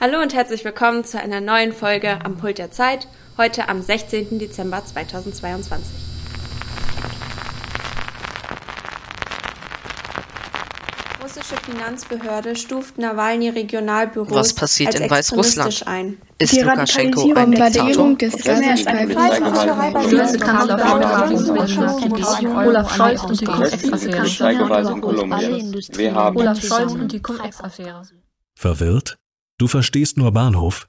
Hallo und herzlich willkommen zu einer neuen Folge am Pult der Zeit, heute am 16. Dezember 2022. russische Finanzbehörde stuft Nawalny Regionalbüros Was passiert als in Weißrussland? ein. Ist Die Lukaschenko ein Diktator? des. Olaf Scholz und die Cum-Ex-Affäre. Olaf Scholz und die Cum-Ex-Affäre. Verwirrt? Du verstehst nur Bahnhof?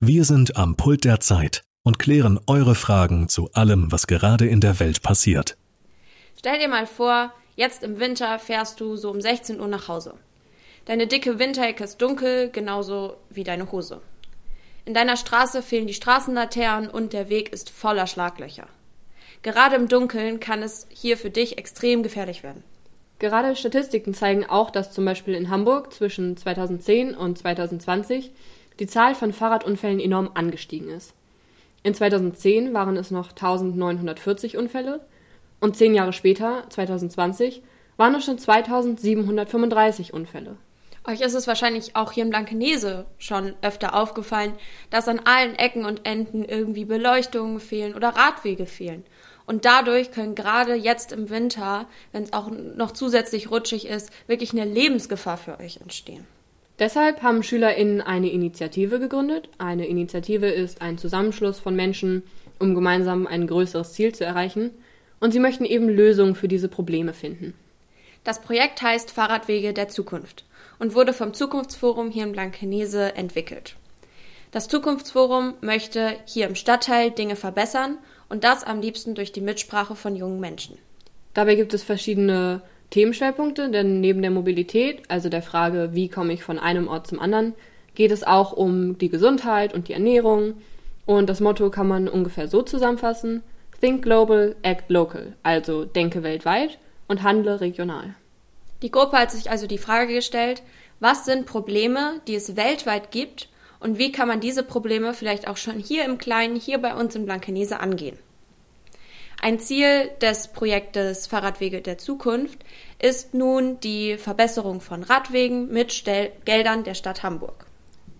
Wir sind am Pult der Zeit und klären eure Fragen zu allem, was gerade in der Welt passiert. Stell dir mal vor, jetzt im Winter fährst du so um 16 Uhr nach Hause. Deine dicke Winterjacke ist dunkel, genauso wie deine Hose. In deiner Straße fehlen die Straßenlaternen und der Weg ist voller Schlaglöcher. Gerade im Dunkeln kann es hier für dich extrem gefährlich werden. Gerade Statistiken zeigen auch, dass zum Beispiel in Hamburg zwischen 2010 und 2020 die Zahl von Fahrradunfällen enorm angestiegen ist. In 2010 waren es noch 1940 Unfälle und zehn Jahre später, 2020, waren es schon 2735 Unfälle. Euch ist es wahrscheinlich auch hier in Blankenese schon öfter aufgefallen, dass an allen Ecken und Enden irgendwie Beleuchtungen fehlen oder Radwege fehlen. Und dadurch können gerade jetzt im Winter, wenn es auch noch zusätzlich rutschig ist, wirklich eine Lebensgefahr für euch entstehen. Deshalb haben SchülerInnen eine Initiative gegründet. Eine Initiative ist ein Zusammenschluss von Menschen, um gemeinsam ein größeres Ziel zu erreichen. Und sie möchten eben Lösungen für diese Probleme finden. Das Projekt heißt Fahrradwege der Zukunft und wurde vom Zukunftsforum hier in Blankenese entwickelt. Das Zukunftsforum möchte hier im Stadtteil Dinge verbessern und das am liebsten durch die Mitsprache von jungen Menschen. Dabei gibt es verschiedene Themenschwerpunkte, denn neben der Mobilität, also der Frage, wie komme ich von einem Ort zum anderen, geht es auch um die Gesundheit und die Ernährung. Und das Motto kann man ungefähr so zusammenfassen. Think global, act local, also denke weltweit und handle regional. Die Gruppe hat sich also die Frage gestellt, was sind Probleme, die es weltweit gibt und wie kann man diese Probleme vielleicht auch schon hier im Kleinen, hier bei uns in Blankenese angehen. Ein Ziel des Projektes Fahrradwege der Zukunft ist nun die Verbesserung von Radwegen mit Stel Geldern der Stadt Hamburg.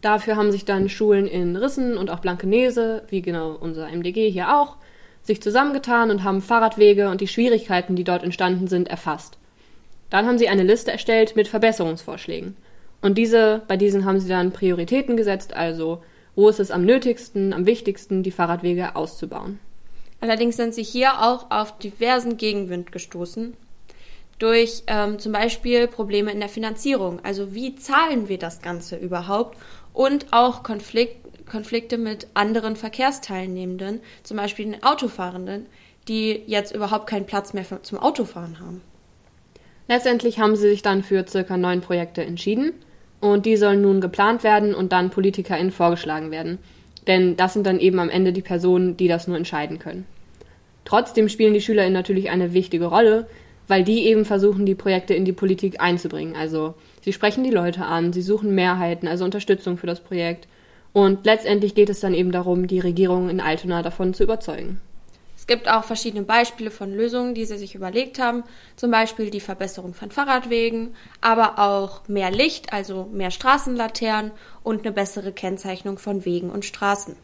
Dafür haben sich dann Schulen in Rissen und auch Blankenese, wie genau unser MDG hier auch, sich zusammengetan und haben Fahrradwege und die Schwierigkeiten, die dort entstanden sind, erfasst. Dann haben sie eine Liste erstellt mit Verbesserungsvorschlägen. Und diese, bei diesen haben sie dann Prioritäten gesetzt, also wo ist es am nötigsten, am wichtigsten, die Fahrradwege auszubauen. Allerdings sind sie hier auch auf diversen Gegenwind gestoßen. Durch ähm, zum Beispiel Probleme in der Finanzierung. Also wie zahlen wir das Ganze überhaupt? Und auch Konflikt, Konflikte mit anderen Verkehrsteilnehmenden, zum Beispiel den Autofahrenden, die jetzt überhaupt keinen Platz mehr für, zum Autofahren haben. Letztendlich haben sie sich dann für circa neun Projekte entschieden und die sollen nun geplant werden und dann PolitikerInnen vorgeschlagen werden. Denn das sind dann eben am Ende die Personen, die das nur entscheiden können. Trotzdem spielen die SchülerInnen natürlich eine wichtige Rolle, weil die eben versuchen, die Projekte in die Politik einzubringen. Also sie sprechen die Leute an, sie suchen Mehrheiten, also Unterstützung für das Projekt. Und letztendlich geht es dann eben darum, die Regierung in Altona davon zu überzeugen. Es gibt auch verschiedene Beispiele von Lösungen, die sie sich überlegt haben. Zum Beispiel die Verbesserung von Fahrradwegen, aber auch mehr Licht, also mehr Straßenlaternen und eine bessere Kennzeichnung von Wegen und Straßen.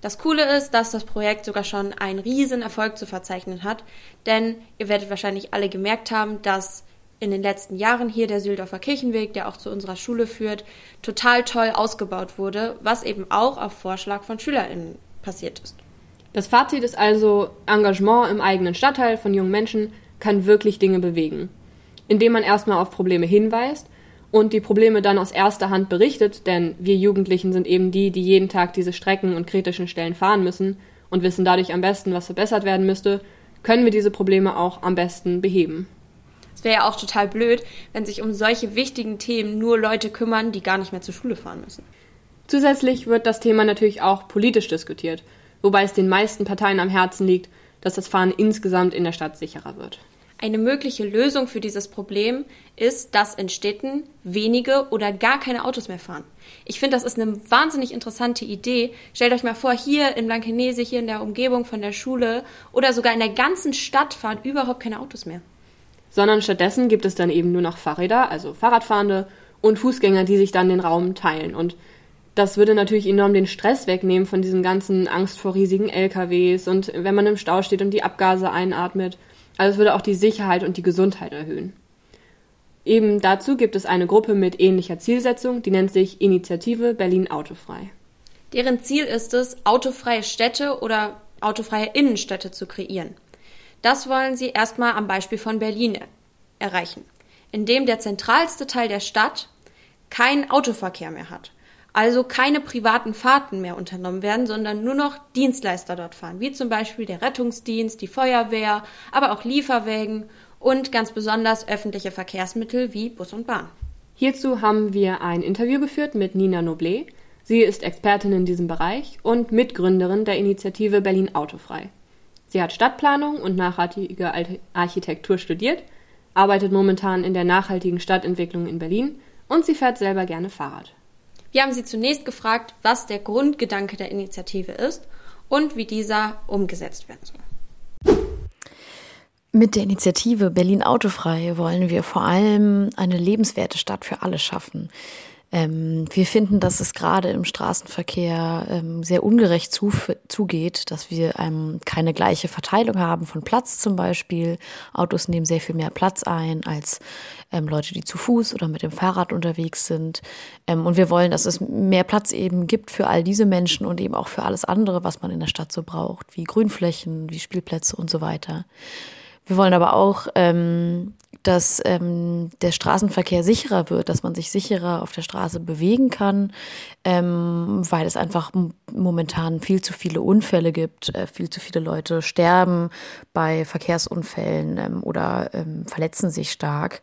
Das Coole ist, dass das Projekt sogar schon einen riesen Erfolg zu verzeichnen hat, denn ihr werdet wahrscheinlich alle gemerkt haben, dass in den letzten Jahren hier der Süldorfer Kirchenweg, der auch zu unserer Schule führt, total toll ausgebaut wurde, was eben auch auf Vorschlag von SchülerInnen passiert ist. Das Fazit ist also, Engagement im eigenen Stadtteil von jungen Menschen kann wirklich Dinge bewegen. Indem man erstmal auf Probleme hinweist und die Probleme dann aus erster Hand berichtet, denn wir Jugendlichen sind eben die, die jeden Tag diese Strecken und kritischen Stellen fahren müssen und wissen dadurch am besten, was verbessert werden müsste, können wir diese Probleme auch am besten beheben. Es wäre ja auch total blöd, wenn sich um solche wichtigen Themen nur Leute kümmern, die gar nicht mehr zur Schule fahren müssen. Zusätzlich wird das Thema natürlich auch politisch diskutiert wobei es den meisten Parteien am Herzen liegt, dass das Fahren insgesamt in der Stadt sicherer wird. Eine mögliche Lösung für dieses Problem ist, dass in Städten wenige oder gar keine Autos mehr fahren. Ich finde, das ist eine wahnsinnig interessante Idee. Stellt euch mal vor, hier in Blankenese, hier in der Umgebung von der Schule oder sogar in der ganzen Stadt fahren überhaupt keine Autos mehr. Sondern stattdessen gibt es dann eben nur noch Fahrräder, also Fahrradfahrende und Fußgänger, die sich dann den Raum teilen. Und das würde natürlich enorm den Stress wegnehmen von diesen ganzen Angst vor riesigen LKWs und wenn man im Stau steht und die Abgase einatmet. Also es würde auch die Sicherheit und die Gesundheit erhöhen. Eben dazu gibt es eine Gruppe mit ähnlicher Zielsetzung, die nennt sich Initiative Berlin Autofrei. Deren Ziel ist es, autofreie Städte oder autofreie Innenstädte zu kreieren. Das wollen sie erstmal am Beispiel von Berlin erreichen, indem der zentralste Teil der Stadt keinen Autoverkehr mehr hat. Also keine privaten Fahrten mehr unternommen werden, sondern nur noch Dienstleister dort fahren, wie zum Beispiel der Rettungsdienst, die Feuerwehr, aber auch Lieferwägen und ganz besonders öffentliche Verkehrsmittel wie Bus und Bahn. Hierzu haben wir ein Interview geführt mit Nina Noblet. Sie ist Expertin in diesem Bereich und Mitgründerin der Initiative Berlin Autofrei. Sie hat Stadtplanung und nachhaltige Architektur studiert, arbeitet momentan in der nachhaltigen Stadtentwicklung in Berlin und sie fährt selber gerne Fahrrad. Wir haben sie zunächst gefragt, was der Grundgedanke der Initiative ist und wie dieser umgesetzt werden soll. Mit der Initiative Berlin Autofrei wollen wir vor allem eine lebenswerte Stadt für alle schaffen. Ähm, wir finden, dass es gerade im Straßenverkehr ähm, sehr ungerecht zu, zugeht, dass wir ähm, keine gleiche Verteilung haben von Platz zum Beispiel. Autos nehmen sehr viel mehr Platz ein als ähm, Leute, die zu Fuß oder mit dem Fahrrad unterwegs sind. Ähm, und wir wollen, dass es mehr Platz eben gibt für all diese Menschen und eben auch für alles andere, was man in der Stadt so braucht, wie Grünflächen, wie Spielplätze und so weiter. Wir wollen aber auch, ähm, dass ähm, der Straßenverkehr sicherer wird, dass man sich sicherer auf der Straße bewegen kann, ähm, weil es einfach momentan viel zu viele Unfälle gibt, äh, viel zu viele Leute sterben bei Verkehrsunfällen ähm, oder ähm, verletzen sich stark.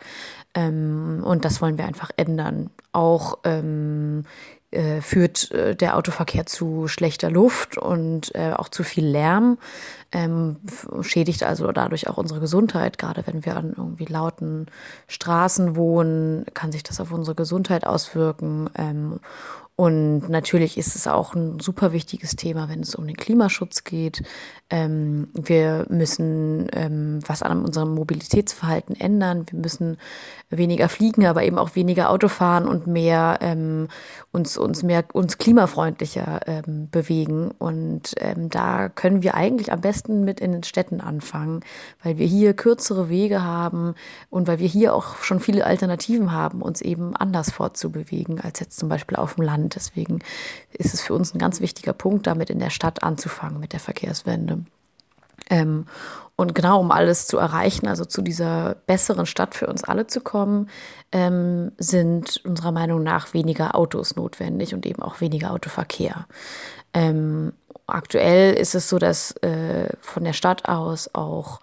Ähm, und das wollen wir einfach ändern. Auch ähm, äh, führt äh, der Autoverkehr zu schlechter Luft und äh, auch zu viel Lärm, ähm, schädigt also dadurch auch unsere Gesundheit. Gerade wenn wir an irgendwie lauten Straßen wohnen, kann sich das auf unsere Gesundheit auswirken. Ähm, und natürlich ist es auch ein super wichtiges Thema, wenn es um den Klimaschutz geht. Ähm, wir müssen ähm, was an unserem Mobilitätsverhalten ändern. Wir müssen weniger fliegen, aber eben auch weniger Auto fahren und mehr ähm, uns uns mehr uns klimafreundlicher ähm, bewegen. Und ähm, da können wir eigentlich am besten mit in den Städten anfangen, weil wir hier kürzere Wege haben und weil wir hier auch schon viele Alternativen haben, uns eben anders fortzubewegen als jetzt zum Beispiel auf dem Land. Und deswegen ist es für uns ein ganz wichtiger Punkt, damit in der Stadt anzufangen mit der Verkehrswende. Ähm, und genau um alles zu erreichen, also zu dieser besseren Stadt für uns alle zu kommen, ähm, sind unserer Meinung nach weniger Autos notwendig und eben auch weniger Autoverkehr. Ähm, aktuell ist es so, dass äh, von der Stadt aus auch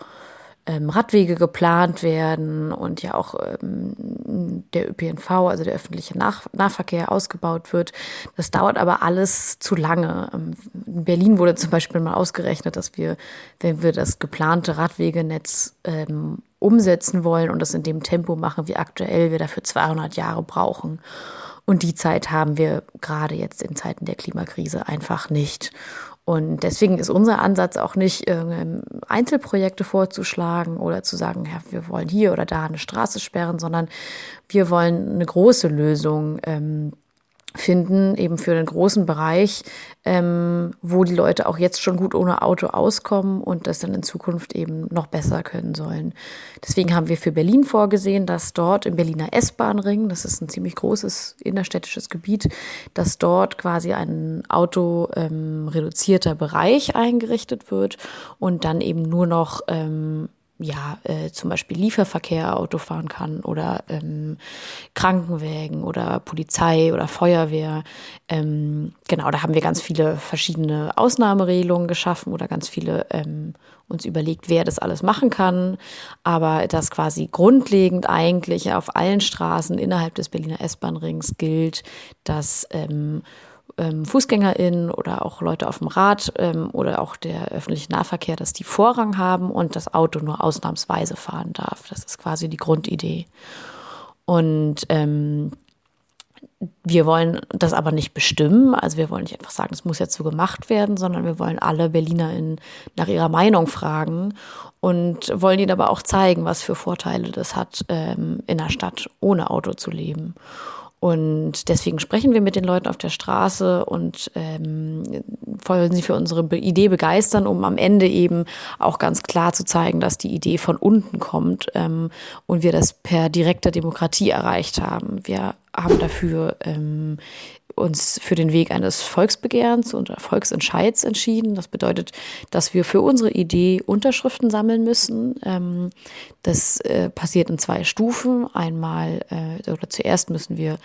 ähm, Radwege geplant werden und ja auch ähm, der ÖPNV, also der öffentliche Nach Nahverkehr, ausgebaut wird. Das dauert aber alles zu lange. Ähm, in Berlin wurde zum Beispiel mal ausgerechnet, dass wir, wenn wir das geplante Radwegenetz ähm, umsetzen wollen und das in dem Tempo machen wie aktuell, wir dafür 200 Jahre brauchen. Und die Zeit haben wir gerade jetzt in Zeiten der Klimakrise einfach nicht. Und deswegen ist unser Ansatz auch nicht, Einzelprojekte vorzuschlagen oder zu sagen, ja, wir wollen hier oder da eine Straße sperren, sondern wir wollen eine große Lösung ähm, finden, eben für den großen Bereich, ähm, wo die Leute auch jetzt schon gut ohne Auto auskommen und das dann in Zukunft eben noch besser können sollen. Deswegen haben wir für Berlin vorgesehen, dass dort im Berliner S-Bahn-Ring, das ist ein ziemlich großes innerstädtisches Gebiet, dass dort quasi ein autoreduzierter ähm, Bereich eingerichtet wird und dann eben nur noch ähm, ja, äh, zum Beispiel Lieferverkehr Auto fahren kann oder ähm, Krankenwägen oder Polizei oder Feuerwehr. Ähm, genau, da haben wir ganz viele verschiedene Ausnahmeregelungen geschaffen oder ganz viele ähm, uns überlegt, wer das alles machen kann. Aber das quasi grundlegend eigentlich auf allen Straßen innerhalb des Berliner S-Bahn-Rings gilt, dass ähm, FußgängerInnen oder auch Leute auf dem Rad ähm, oder auch der öffentliche Nahverkehr, dass die Vorrang haben und das Auto nur ausnahmsweise fahren darf. Das ist quasi die Grundidee. Und ähm, wir wollen das aber nicht bestimmen. Also wir wollen nicht einfach sagen, es muss jetzt so gemacht werden, sondern wir wollen alle BerlinerInnen nach ihrer Meinung fragen und wollen ihnen aber auch zeigen, was für Vorteile das hat, ähm, in der Stadt ohne Auto zu leben. Und deswegen sprechen wir mit den Leuten auf der Straße und ähm, wollen sie für unsere Idee begeistern, um am Ende eben auch ganz klar zu zeigen, dass die Idee von unten kommt ähm, und wir das per direkter Demokratie erreicht haben. Wir haben dafür ähm, uns für den Weg eines Volksbegehrens und Volksentscheids entschieden. Das bedeutet, dass wir für unsere Idee Unterschriften sammeln müssen. Ähm, das äh, passiert in zwei Stufen. Einmal, äh, oder zuerst müssen wir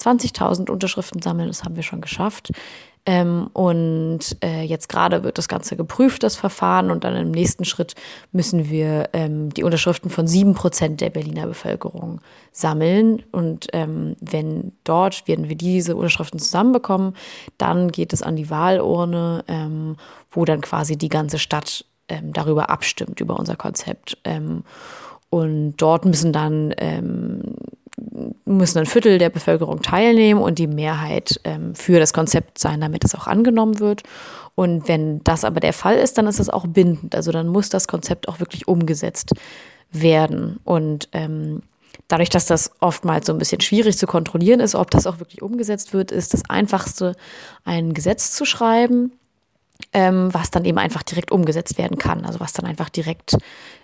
20.000 Unterschriften sammeln, das haben wir schon geschafft. Ähm, und äh, jetzt gerade wird das Ganze geprüft, das Verfahren. Und dann im nächsten Schritt müssen wir ähm, die Unterschriften von sieben Prozent der Berliner Bevölkerung sammeln. Und ähm, wenn dort werden wir diese Unterschriften zusammenbekommen, dann geht es an die Wahlurne, ähm, wo dann quasi die ganze Stadt ähm, darüber abstimmt, über unser Konzept. Ähm, und dort müssen dann müssen ein Viertel der Bevölkerung teilnehmen und die Mehrheit ähm, für das Konzept sein, damit es auch angenommen wird. Und wenn das aber der Fall ist, dann ist es auch bindend. Also dann muss das Konzept auch wirklich umgesetzt werden. Und ähm, dadurch, dass das oftmals so ein bisschen schwierig zu kontrollieren ist, ob das auch wirklich umgesetzt wird, ist das Einfachste, ein Gesetz zu schreiben, ähm, was dann eben einfach direkt umgesetzt werden kann. Also was dann einfach direkt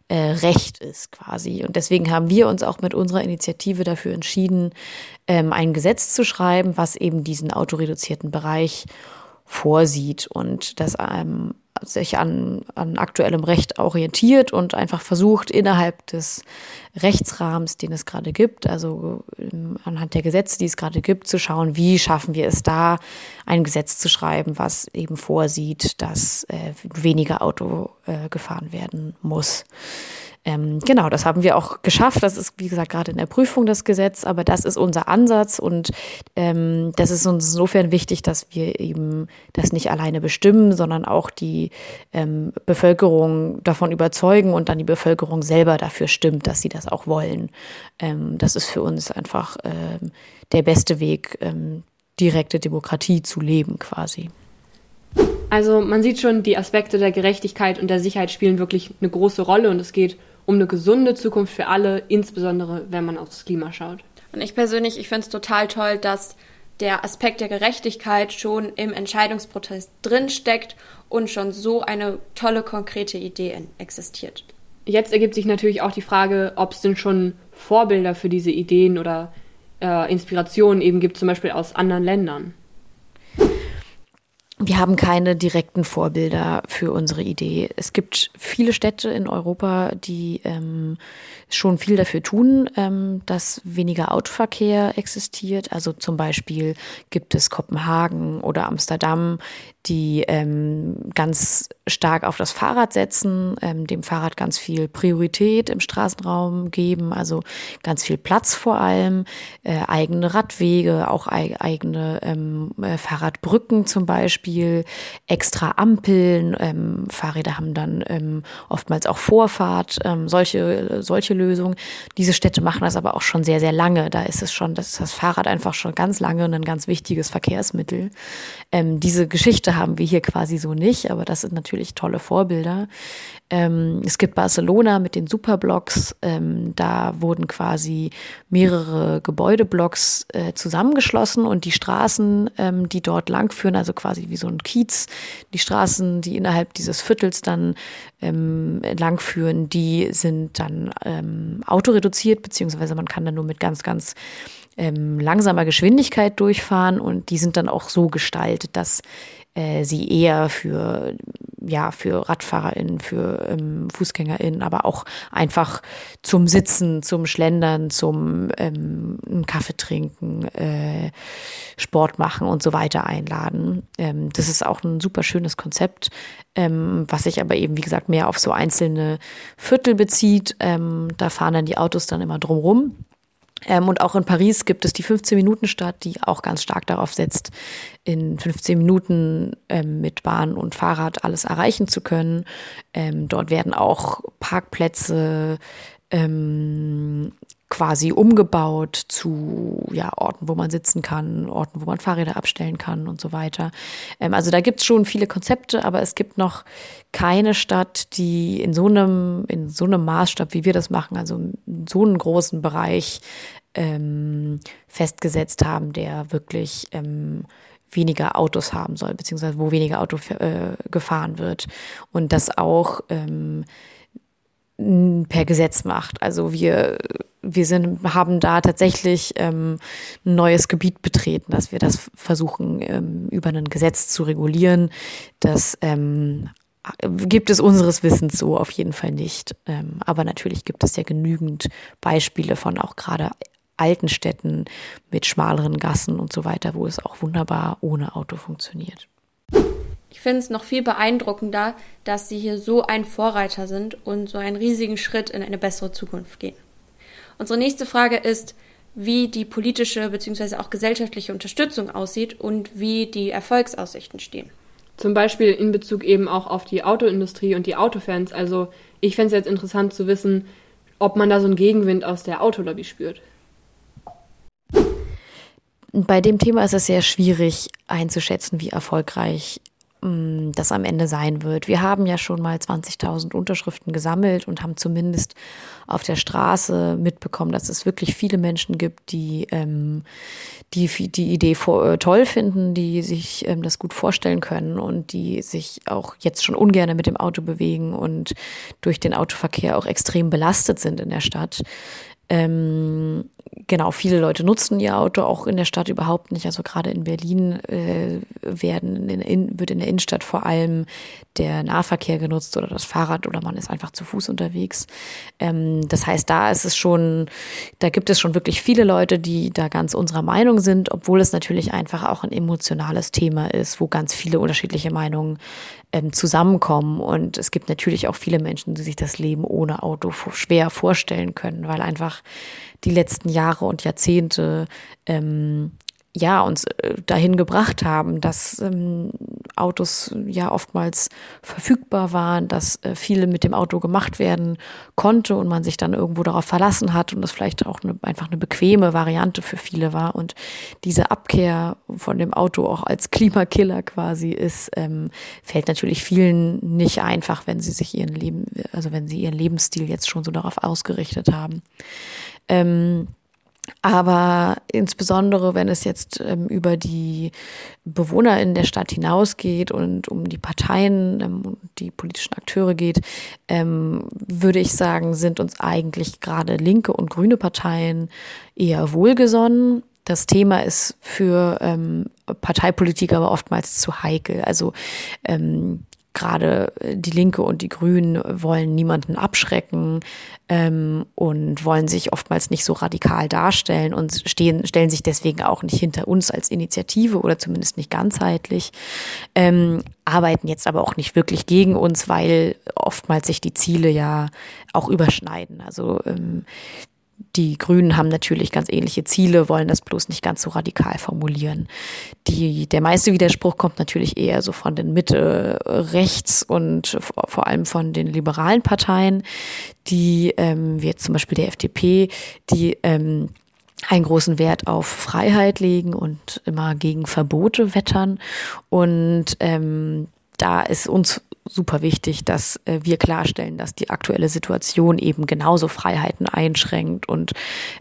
äh, Recht ist quasi. Und deswegen haben wir uns auch mit unserer Initiative dafür entschieden, ähm, ein Gesetz zu schreiben, was eben diesen autoreduzierten Bereich vorsieht und das ähm, sich an, an aktuellem Recht orientiert und einfach versucht, innerhalb des Rechtsrahmens, den es gerade gibt, also ähm, anhand der Gesetze, die es gerade gibt, zu schauen, wie schaffen wir es da, ein Gesetz zu schreiben, was eben vorsieht, dass äh, weniger Auto äh, gefahren werden muss. Ähm, genau, das haben wir auch geschafft. Das ist, wie gesagt, gerade in der Prüfung das Gesetz, aber das ist unser Ansatz und ähm, das ist uns insofern wichtig, dass wir eben das nicht alleine bestimmen, sondern auch die ähm, Bevölkerung davon überzeugen und dann die Bevölkerung selber dafür stimmt, dass sie das auch wollen. Ähm, das ist für uns einfach ähm, der beste Weg, ähm, direkte Demokratie zu leben quasi. Also man sieht schon, die Aspekte der Gerechtigkeit und der Sicherheit spielen wirklich eine große Rolle und es geht um eine gesunde Zukunft für alle, insbesondere wenn man aufs Klima schaut. Und ich persönlich, ich finde es total toll, dass der Aspekt der Gerechtigkeit schon im Entscheidungsprozess drinsteckt und schon so eine tolle, konkrete Idee existiert. Jetzt ergibt sich natürlich auch die Frage, ob es denn schon Vorbilder für diese Ideen oder äh, Inspirationen eben gibt, zum Beispiel aus anderen Ländern. Wir haben keine direkten Vorbilder für unsere Idee. Es gibt viele Städte in Europa, die ähm, schon viel dafür tun, ähm, dass weniger Autoverkehr existiert. Also zum Beispiel gibt es Kopenhagen oder Amsterdam, die ähm, ganz stark auf das Fahrrad setzen, ähm, dem Fahrrad ganz viel Priorität im Straßenraum geben, also ganz viel Platz vor allem, äh, eigene Radwege, auch ei eigene ähm, äh, Fahrradbrücken zum Beispiel, extra Ampeln, ähm, Fahrräder haben dann ähm, oftmals auch Vorfahrt, ähm, solche, solche Lösungen. Diese Städte machen das aber auch schon sehr, sehr lange. Da ist es schon, das ist das Fahrrad einfach schon ganz lange ein ganz wichtiges Verkehrsmittel. Ähm, diese Geschichte haben wir hier quasi so nicht, aber das sind natürlich tolle Vorbilder. Ähm, es gibt Barcelona mit den Superblocks. Ähm, da wurden quasi mehrere Gebäudeblocks äh, zusammengeschlossen und die Straßen, ähm, die dort langführen, also quasi wie so ein Kiez, die Straßen, die innerhalb dieses Viertels dann ähm, langführen, die sind dann ähm, autoreduziert, beziehungsweise man kann dann nur mit ganz, ganz ähm, langsamer Geschwindigkeit durchfahren und die sind dann auch so gestaltet, dass äh, sie eher für ja für RadfahrerInnen, für ähm, FußgängerInnen, aber auch einfach zum Sitzen, zum Schlendern, zum ähm, Kaffee trinken, äh, Sport machen und so weiter einladen. Ähm, das ist auch ein super schönes Konzept, ähm, was sich aber eben wie gesagt mehr auf so einzelne Viertel bezieht. Ähm, da fahren dann die Autos dann immer drumrum ähm, und auch in Paris gibt es die 15-Minuten-Stadt, die auch ganz stark darauf setzt, in 15 Minuten ähm, mit Bahn und Fahrrad alles erreichen zu können. Ähm, dort werden auch Parkplätze ähm, quasi umgebaut zu ja, Orten, wo man sitzen kann, Orten, wo man Fahrräder abstellen kann und so weiter. Ähm, also da gibt es schon viele Konzepte, aber es gibt noch keine Stadt, die in so einem, in so einem Maßstab, wie wir das machen, also in so einem großen Bereich, ähm, festgesetzt haben, der wirklich ähm, weniger Autos haben soll, beziehungsweise wo weniger Auto äh, gefahren wird. Und das auch ähm, per Gesetz macht. Also wir, wir sind, haben da tatsächlich ähm, ein neues Gebiet betreten, dass wir das versuchen, ähm, über ein Gesetz zu regulieren. Das ähm, gibt es unseres Wissens so auf jeden Fall nicht. Ähm, aber natürlich gibt es ja genügend Beispiele von auch gerade alten Städten mit schmaleren Gassen und so weiter, wo es auch wunderbar ohne Auto funktioniert. Ich finde es noch viel beeindruckender, dass Sie hier so ein Vorreiter sind und so einen riesigen Schritt in eine bessere Zukunft gehen. Unsere nächste Frage ist, wie die politische bzw. auch gesellschaftliche Unterstützung aussieht und wie die Erfolgsaussichten stehen. Zum Beispiel in Bezug eben auch auf die Autoindustrie und die Autofans. Also ich fände es jetzt interessant zu wissen, ob man da so einen Gegenwind aus der Autolobby spürt. Bei dem Thema ist es sehr schwierig einzuschätzen, wie erfolgreich das am Ende sein wird. Wir haben ja schon mal 20.000 Unterschriften gesammelt und haben zumindest auf der Straße mitbekommen, dass es wirklich viele Menschen gibt, die ähm, die, die Idee äh, toll finden, die sich ähm, das gut vorstellen können und die sich auch jetzt schon ungern mit dem Auto bewegen und durch den Autoverkehr auch extrem belastet sind in der Stadt. Ähm, genau, viele Leute nutzen ihr Auto auch in der Stadt überhaupt nicht. Also gerade in Berlin äh, werden in, in, wird in der Innenstadt vor allem der Nahverkehr genutzt oder das Fahrrad oder man ist einfach zu Fuß unterwegs. Ähm, das heißt, da ist es schon, da gibt es schon wirklich viele Leute, die da ganz unserer Meinung sind, obwohl es natürlich einfach auch ein emotionales Thema ist, wo ganz viele unterschiedliche Meinungen ähm, zusammenkommen. Und es gibt natürlich auch viele Menschen, die sich das Leben ohne Auto schwer vorstellen können, weil einfach die letzten Jahre und Jahrzehnte ähm, ja, uns äh, dahin gebracht haben, dass ähm, Autos ja oftmals verfügbar waren, dass äh, viele mit dem Auto gemacht werden konnte und man sich dann irgendwo darauf verlassen hat und das vielleicht auch eine, einfach eine bequeme Variante für viele war. Und diese Abkehr von dem Auto auch als Klimakiller quasi ist, ähm, fällt natürlich vielen nicht einfach, wenn sie sich ihren Leben, also wenn sie ihren Lebensstil jetzt schon so darauf ausgerichtet haben. Ähm, aber insbesondere, wenn es jetzt ähm, über die Bewohner in der Stadt hinausgeht und um die Parteien ähm, und die politischen Akteure geht, ähm, würde ich sagen, sind uns eigentlich gerade linke und grüne Parteien eher wohlgesonnen. Das Thema ist für ähm, Parteipolitik aber oftmals zu heikel. Also ähm, gerade die Linke und die Grünen wollen niemanden abschrecken ähm, und wollen sich oftmals nicht so radikal darstellen und stehen, stellen sich deswegen auch nicht hinter uns als Initiative oder zumindest nicht ganzheitlich, ähm, arbeiten jetzt aber auch nicht wirklich gegen uns, weil oftmals sich die Ziele ja auch überschneiden. Also ähm, die Grünen haben natürlich ganz ähnliche Ziele, wollen das bloß nicht ganz so radikal formulieren. Die, der meiste Widerspruch kommt natürlich eher so von den Mitte rechts und vor allem von den liberalen Parteien, die, ähm, wie jetzt zum Beispiel der FDP, die ähm, einen großen Wert auf Freiheit legen und immer gegen Verbote wettern. Und ähm, da ist uns super wichtig, dass äh, wir klarstellen, dass die aktuelle Situation eben genauso Freiheiten einschränkt und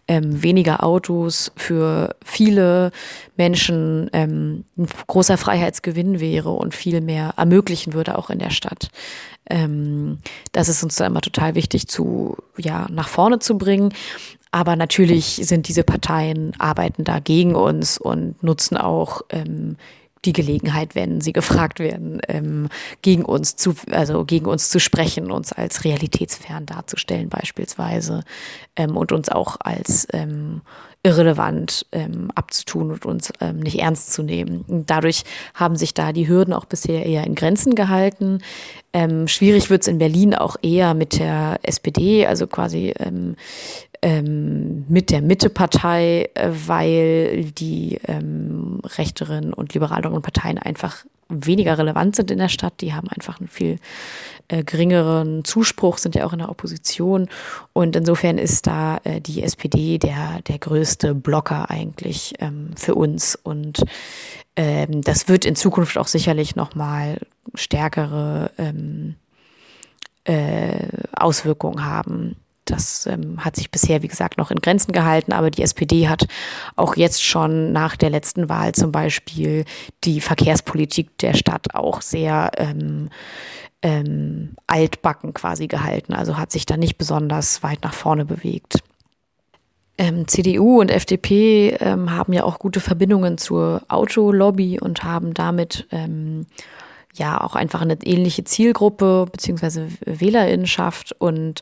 ähm, weniger Autos für viele Menschen ähm, ein großer Freiheitsgewinn wäre und viel mehr ermöglichen würde auch in der Stadt. Ähm, das ist uns da immer total wichtig zu, ja, nach vorne zu bringen. Aber natürlich sind diese Parteien, arbeiten da gegen uns und nutzen auch ähm, die Gelegenheit, wenn sie gefragt werden, ähm, gegen uns zu, also gegen uns zu sprechen, uns als realitätsfern darzustellen beispielsweise ähm, und uns auch als ähm, irrelevant ähm, abzutun und uns ähm, nicht ernst zu nehmen. Und dadurch haben sich da die Hürden auch bisher eher in Grenzen gehalten. Ähm, schwierig wird es in Berlin auch eher mit der SPD, also quasi ähm, mit der Mittepartei, äh, weil die ähm, rechteren und liberaleren Parteien einfach weniger relevant sind in der Stadt. Die haben einfach einen viel äh, geringeren Zuspruch, sind ja auch in der Opposition. Und insofern ist da äh, die SPD der, der größte Blocker eigentlich ähm, für uns. Und ähm, das wird in Zukunft auch sicherlich nochmal stärkere ähm, äh, Auswirkungen haben das ähm, hat sich bisher, wie gesagt, noch in Grenzen gehalten, aber die SPD hat auch jetzt schon nach der letzten Wahl zum Beispiel die Verkehrspolitik der Stadt auch sehr ähm, ähm, altbacken quasi gehalten, also hat sich da nicht besonders weit nach vorne bewegt. Ähm, CDU und FDP ähm, haben ja auch gute Verbindungen zur Autolobby und haben damit ähm, ja auch einfach eine ähnliche Zielgruppe beziehungsweise Wählerinnenschaft und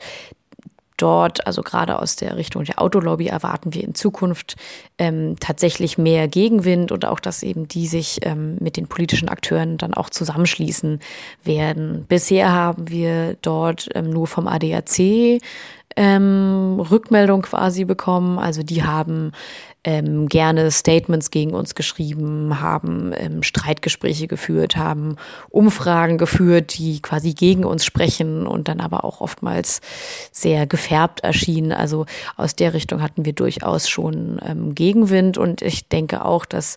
dort, also gerade aus der Richtung der Autolobby, erwarten wir in Zukunft ähm, tatsächlich mehr Gegenwind und auch, dass eben die sich ähm, mit den politischen Akteuren dann auch zusammenschließen werden. Bisher haben wir dort ähm, nur vom ADAC ähm, Rückmeldung quasi bekommen. Also die haben ähm, gerne Statements gegen uns geschrieben, haben ähm, Streitgespräche geführt, haben Umfragen geführt, die quasi gegen uns sprechen und dann aber auch oftmals sehr gefärbt erschienen. Also aus der Richtung hatten wir durchaus schon ähm, Gegenwind und ich denke auch, dass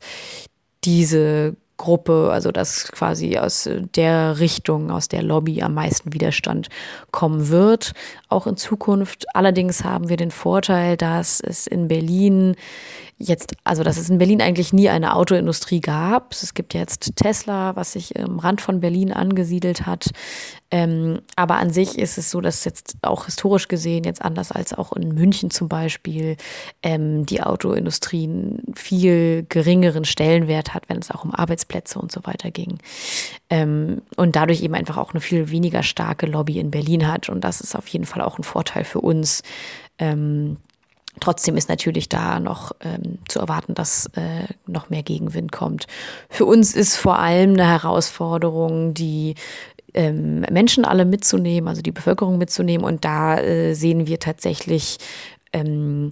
diese Gruppe, also dass quasi aus der Richtung, aus der Lobby am meisten Widerstand kommen wird, auch in Zukunft. Allerdings haben wir den Vorteil, dass es in Berlin jetzt, also dass es in Berlin eigentlich nie eine Autoindustrie gab. Es gibt jetzt Tesla, was sich im Rand von Berlin angesiedelt hat. Ähm, aber an sich ist es so, dass jetzt auch historisch gesehen, jetzt anders als auch in München zum Beispiel, ähm, die Autoindustrie einen viel geringeren Stellenwert hat, wenn es auch um Arbeitsplätze und so weiter ging. Ähm, und dadurch eben einfach auch eine viel weniger starke Lobby in Berlin hat. Und das ist auf jeden Fall auch ein Vorteil für uns. Trotzdem ist natürlich da noch ähm, zu erwarten, dass äh, noch mehr Gegenwind kommt. Für uns ist vor allem eine Herausforderung, die ähm, Menschen alle mitzunehmen, also die Bevölkerung mitzunehmen. Und da äh, sehen wir tatsächlich ähm,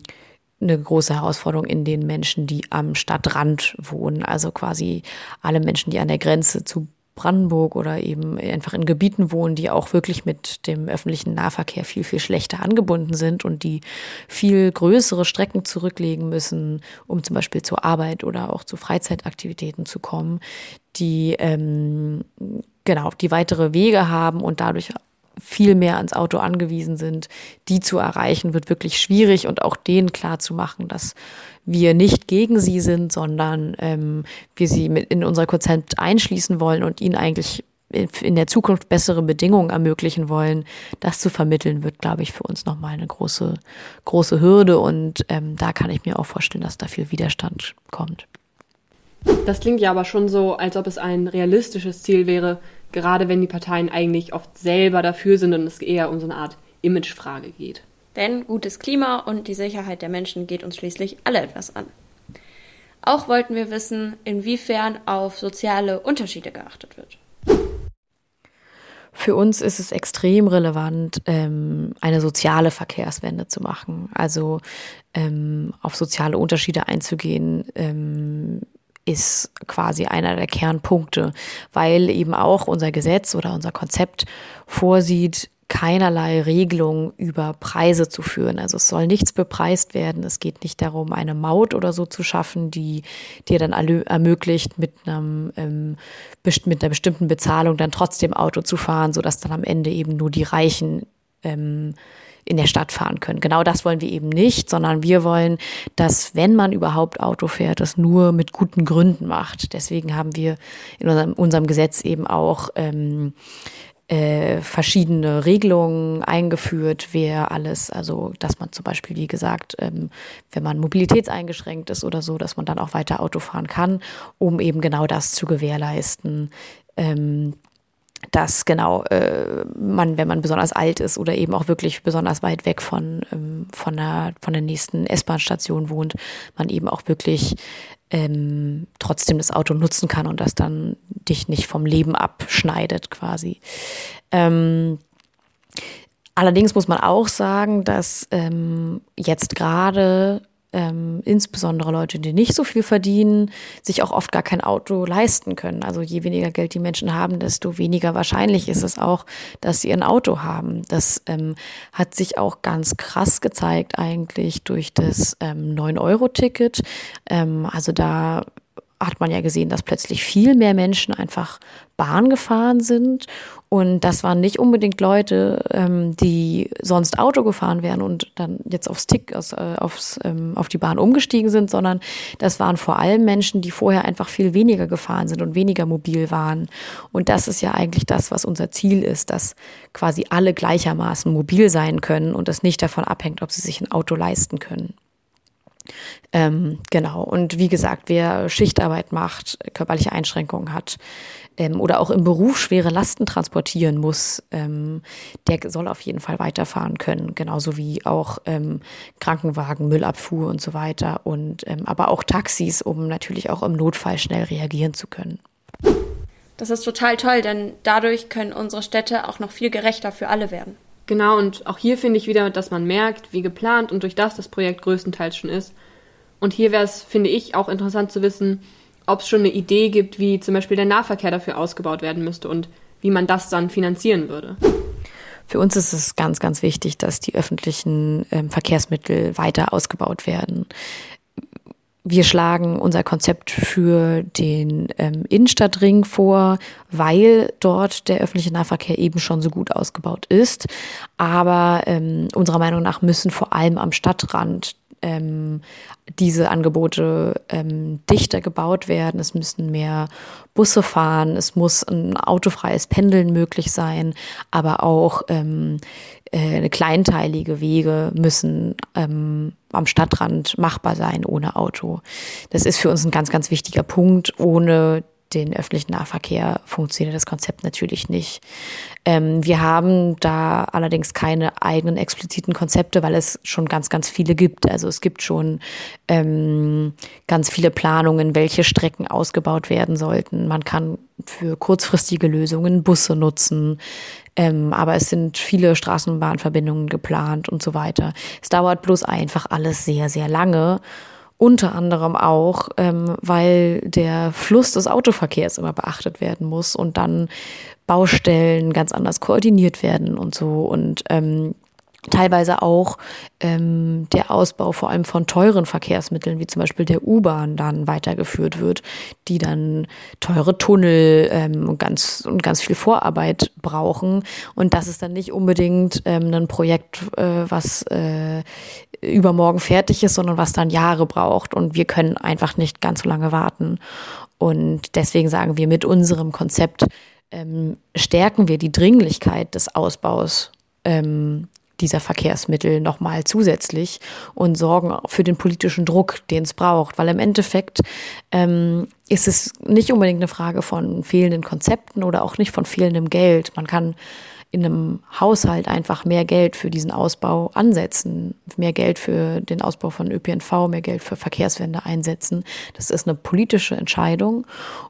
eine große Herausforderung in den Menschen, die am Stadtrand wohnen. Also quasi alle Menschen, die an der Grenze zu Brandenburg oder eben einfach in Gebieten wohnen, die auch wirklich mit dem öffentlichen Nahverkehr viel, viel schlechter angebunden sind und die viel größere Strecken zurücklegen müssen, um zum Beispiel zur Arbeit oder auch zu Freizeitaktivitäten zu kommen, die ähm, genau die weitere Wege haben und dadurch viel mehr ans Auto angewiesen sind, die zu erreichen, wird wirklich schwierig und auch denen klar zu machen, dass wir nicht gegen sie sind, sondern ähm, wir sie mit in unser Konzept einschließen wollen und ihnen eigentlich in der Zukunft bessere Bedingungen ermöglichen wollen, das zu vermitteln, wird, glaube ich, für uns nochmal eine große, große Hürde. Und ähm, da kann ich mir auch vorstellen, dass da viel Widerstand kommt. Das klingt ja aber schon so, als ob es ein realistisches Ziel wäre, gerade wenn die Parteien eigentlich oft selber dafür sind und es eher um so eine Art Imagefrage geht. Denn gutes Klima und die Sicherheit der Menschen geht uns schließlich alle etwas an. Auch wollten wir wissen, inwiefern auf soziale Unterschiede geachtet wird. Für uns ist es extrem relevant, ähm, eine soziale Verkehrswende zu machen, also ähm, auf soziale Unterschiede einzugehen, ähm, ist quasi einer der Kernpunkte, weil eben auch unser Gesetz oder unser Konzept vorsieht, keinerlei Regelung über Preise zu führen. Also es soll nichts bepreist werden. Es geht nicht darum, eine Maut oder so zu schaffen, die dir dann ermöglicht, mit, einem, ähm, mit einer bestimmten Bezahlung dann trotzdem Auto zu fahren, sodass dann am Ende eben nur die Reichen ähm, in der Stadt fahren können. Genau das wollen wir eben nicht, sondern wir wollen, dass wenn man überhaupt Auto fährt, das nur mit guten Gründen macht. Deswegen haben wir in unserem, unserem Gesetz eben auch ähm, äh, verschiedene Regelungen eingeführt, wer alles, also dass man zum Beispiel, wie gesagt, ähm, wenn man mobilitätseingeschränkt ist oder so, dass man dann auch weiter Auto fahren kann, um eben genau das zu gewährleisten. Ähm, dass genau äh, man, wenn man besonders alt ist oder eben auch wirklich besonders weit weg von ähm, von der von der nächsten S-Bahn-Station wohnt, man eben auch wirklich ähm, trotzdem das Auto nutzen kann und das dann dich nicht vom Leben abschneidet quasi. Ähm, allerdings muss man auch sagen, dass ähm, jetzt gerade ähm, insbesondere Leute, die nicht so viel verdienen, sich auch oft gar kein Auto leisten können. Also je weniger Geld die Menschen haben, desto weniger wahrscheinlich ist es auch, dass sie ein Auto haben. Das ähm, hat sich auch ganz krass gezeigt eigentlich durch das ähm, 9-Euro-Ticket. Ähm, also da hat man ja gesehen, dass plötzlich viel mehr Menschen einfach Bahn gefahren sind. Und das waren nicht unbedingt Leute, ähm, die sonst Auto gefahren wären und dann jetzt aufs Tick, aus, äh, aufs, ähm, auf die Bahn umgestiegen sind, sondern das waren vor allem Menschen, die vorher einfach viel weniger gefahren sind und weniger mobil waren. Und das ist ja eigentlich das, was unser Ziel ist, dass quasi alle gleichermaßen mobil sein können und das nicht davon abhängt, ob sie sich ein Auto leisten können. Ähm, genau. Und wie gesagt, wer Schichtarbeit macht, körperliche Einschränkungen hat ähm, oder auch im Beruf schwere Lasten transportieren muss, ähm, der soll auf jeden Fall weiterfahren können. Genauso wie auch ähm, Krankenwagen, Müllabfuhr und so weiter. Und ähm, aber auch Taxis, um natürlich auch im Notfall schnell reagieren zu können. Das ist total toll, denn dadurch können unsere Städte auch noch viel gerechter für alle werden. Genau, und auch hier finde ich wieder, dass man merkt, wie geplant und durch das das Projekt größtenteils schon ist. Und hier wäre es, finde ich, auch interessant zu wissen, ob es schon eine Idee gibt, wie zum Beispiel der Nahverkehr dafür ausgebaut werden müsste und wie man das dann finanzieren würde. Für uns ist es ganz, ganz wichtig, dass die öffentlichen ähm, Verkehrsmittel weiter ausgebaut werden wir schlagen unser Konzept für den ähm, Innenstadtring vor, weil dort der öffentliche Nahverkehr eben schon so gut ausgebaut ist. Aber ähm, unserer Meinung nach müssen vor allem am Stadtrand ähm, diese Angebote ähm, dichter gebaut werden. Es müssen mehr Busse fahren, es muss ein autofreies Pendeln möglich sein, aber auch ähm, äh, kleinteilige Wege müssen ähm, am Stadtrand machbar sein ohne Auto. Das ist für uns ein ganz, ganz wichtiger Punkt. Ohne den öffentlichen Nahverkehr funktioniert das Konzept natürlich nicht. Ähm, wir haben da allerdings keine eigenen expliziten Konzepte, weil es schon ganz, ganz viele gibt. Also es gibt schon ähm, ganz viele Planungen, welche Strecken ausgebaut werden sollten. Man kann für kurzfristige Lösungen Busse nutzen. Ähm, aber es sind viele Straßenbahnverbindungen geplant und so weiter. Es dauert bloß einfach alles sehr, sehr lange. Unter anderem auch, ähm, weil der Fluss des Autoverkehrs immer beachtet werden muss und dann Baustellen ganz anders koordiniert werden und so. Und ähm, teilweise auch ähm, der Ausbau vor allem von teuren Verkehrsmitteln, wie zum Beispiel der U-Bahn, dann weitergeführt wird, die dann teure Tunnel ähm, und, ganz, und ganz viel Vorarbeit brauchen. Und das ist dann nicht unbedingt ähm, ein Projekt, äh, was äh, übermorgen fertig ist, sondern was dann Jahre braucht. Und wir können einfach nicht ganz so lange warten. Und deswegen sagen wir, mit unserem Konzept ähm, stärken wir die Dringlichkeit des Ausbaus ähm, dieser Verkehrsmittel nochmal zusätzlich und sorgen für den politischen Druck, den es braucht. Weil im Endeffekt ähm, ist es nicht unbedingt eine Frage von fehlenden Konzepten oder auch nicht von fehlendem Geld. Man kann in einem Haushalt einfach mehr Geld für diesen Ausbau ansetzen, mehr Geld für den Ausbau von ÖPNV, mehr Geld für Verkehrswende einsetzen. Das ist eine politische Entscheidung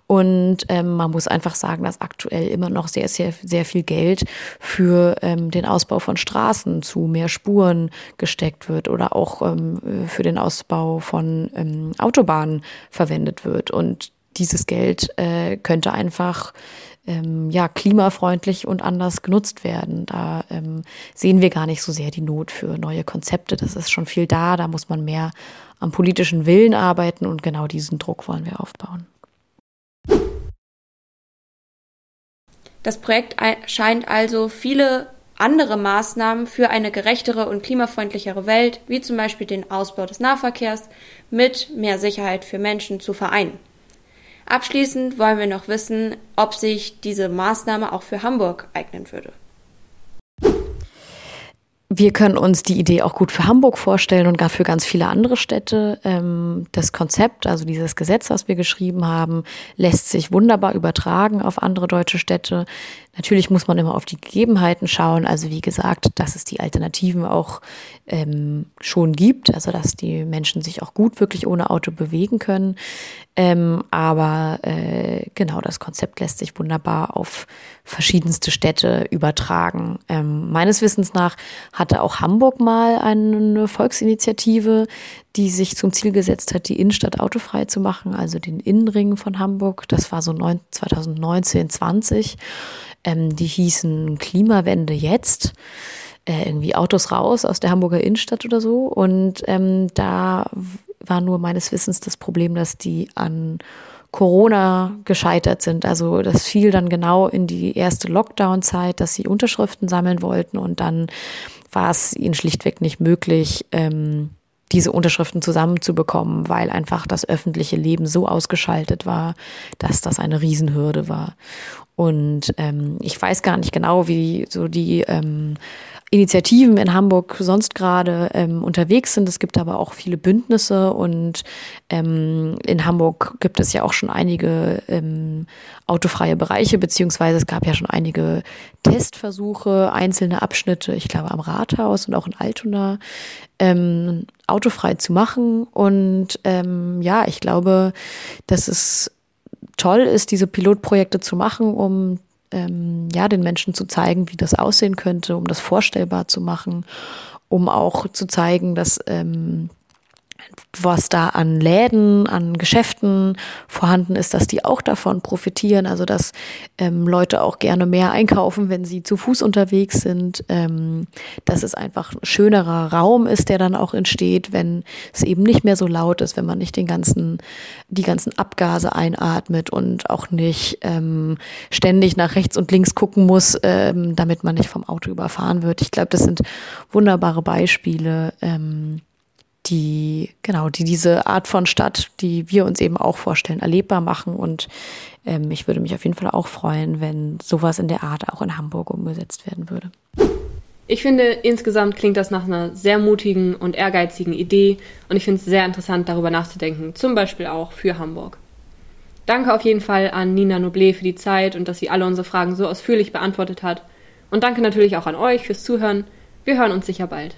und ähm, man muss einfach sagen, dass aktuell immer noch sehr, sehr, sehr viel Geld für ähm, den Ausbau von Straßen zu mehr Spuren gesteckt wird oder auch ähm, für den Ausbau von ähm, Autobahnen verwendet wird. Und dieses Geld äh, könnte einfach ähm, ja, klimafreundlich und anders genutzt werden. Da ähm, sehen wir gar nicht so sehr die Not für neue Konzepte. Das ist schon viel da. Da muss man mehr am politischen Willen arbeiten und genau diesen Druck wollen wir aufbauen. Das Projekt scheint also viele andere Maßnahmen für eine gerechtere und klimafreundlichere Welt, wie zum Beispiel den Ausbau des Nahverkehrs, mit mehr Sicherheit für Menschen zu vereinen. Abschließend wollen wir noch wissen, ob sich diese Maßnahme auch für Hamburg eignen würde. Wir können uns die Idee auch gut für Hamburg vorstellen und gar für ganz viele andere Städte. Ähm, das Konzept, also dieses Gesetz, was wir geschrieben haben, lässt sich wunderbar übertragen auf andere deutsche Städte. Natürlich muss man immer auf die Gegebenheiten schauen. Also wie gesagt, dass es die Alternativen auch ähm, schon gibt, also dass die Menschen sich auch gut wirklich ohne Auto bewegen können. Ähm, aber äh, genau, das Konzept lässt sich wunderbar auf verschiedenste Städte übertragen. Meines Wissens nach hatte auch Hamburg mal eine Volksinitiative, die sich zum Ziel gesetzt hat, die Innenstadt autofrei zu machen, also den Innenring von Hamburg. Das war so 2019, 20. Ähm, die hießen Klimawende jetzt. Äh, irgendwie Autos raus aus der Hamburger Innenstadt oder so. Und ähm, da war nur meines Wissens das Problem, dass die an Corona gescheitert sind. Also das fiel dann genau in die erste Lockdown-Zeit, dass sie Unterschriften sammeln wollten und dann war es ihnen schlichtweg nicht möglich, ähm, diese Unterschriften zusammenzubekommen, weil einfach das öffentliche Leben so ausgeschaltet war, dass das eine Riesenhürde war. Und ähm, ich weiß gar nicht genau, wie so die ähm, Initiativen in Hamburg sonst gerade ähm, unterwegs sind. Es gibt aber auch viele Bündnisse und ähm, in Hamburg gibt es ja auch schon einige ähm, autofreie Bereiche, beziehungsweise es gab ja schon einige Testversuche, einzelne Abschnitte, ich glaube am Rathaus und auch in Altona, ähm, autofrei zu machen. Und ähm, ja, ich glaube, dass es toll ist, diese Pilotprojekte zu machen, um ähm, ja, den Menschen zu zeigen, wie das aussehen könnte, um das vorstellbar zu machen, um auch zu zeigen, dass ähm, was da an Läden, an Geschäften vorhanden ist, dass die auch davon profitieren. Also dass ähm, Leute auch gerne mehr einkaufen, wenn sie zu Fuß unterwegs sind. Ähm, dass es einfach ein schönerer Raum ist, der dann auch entsteht, wenn es eben nicht mehr so laut ist, wenn man nicht den ganzen, die ganzen Abgase einatmet und auch nicht ähm, ständig nach rechts und links gucken muss, ähm, damit man nicht vom Auto überfahren wird. Ich glaube, das sind wunderbare Beispiele. Ähm, die, genau, die diese Art von Stadt, die wir uns eben auch vorstellen, erlebbar machen. Und ähm, ich würde mich auf jeden Fall auch freuen, wenn sowas in der Art auch in Hamburg umgesetzt werden würde. Ich finde, insgesamt klingt das nach einer sehr mutigen und ehrgeizigen Idee und ich finde es sehr interessant, darüber nachzudenken, zum Beispiel auch für Hamburg. Danke auf jeden Fall an Nina Noble für die Zeit und dass sie alle unsere Fragen so ausführlich beantwortet hat. Und danke natürlich auch an euch fürs Zuhören. Wir hören uns sicher bald.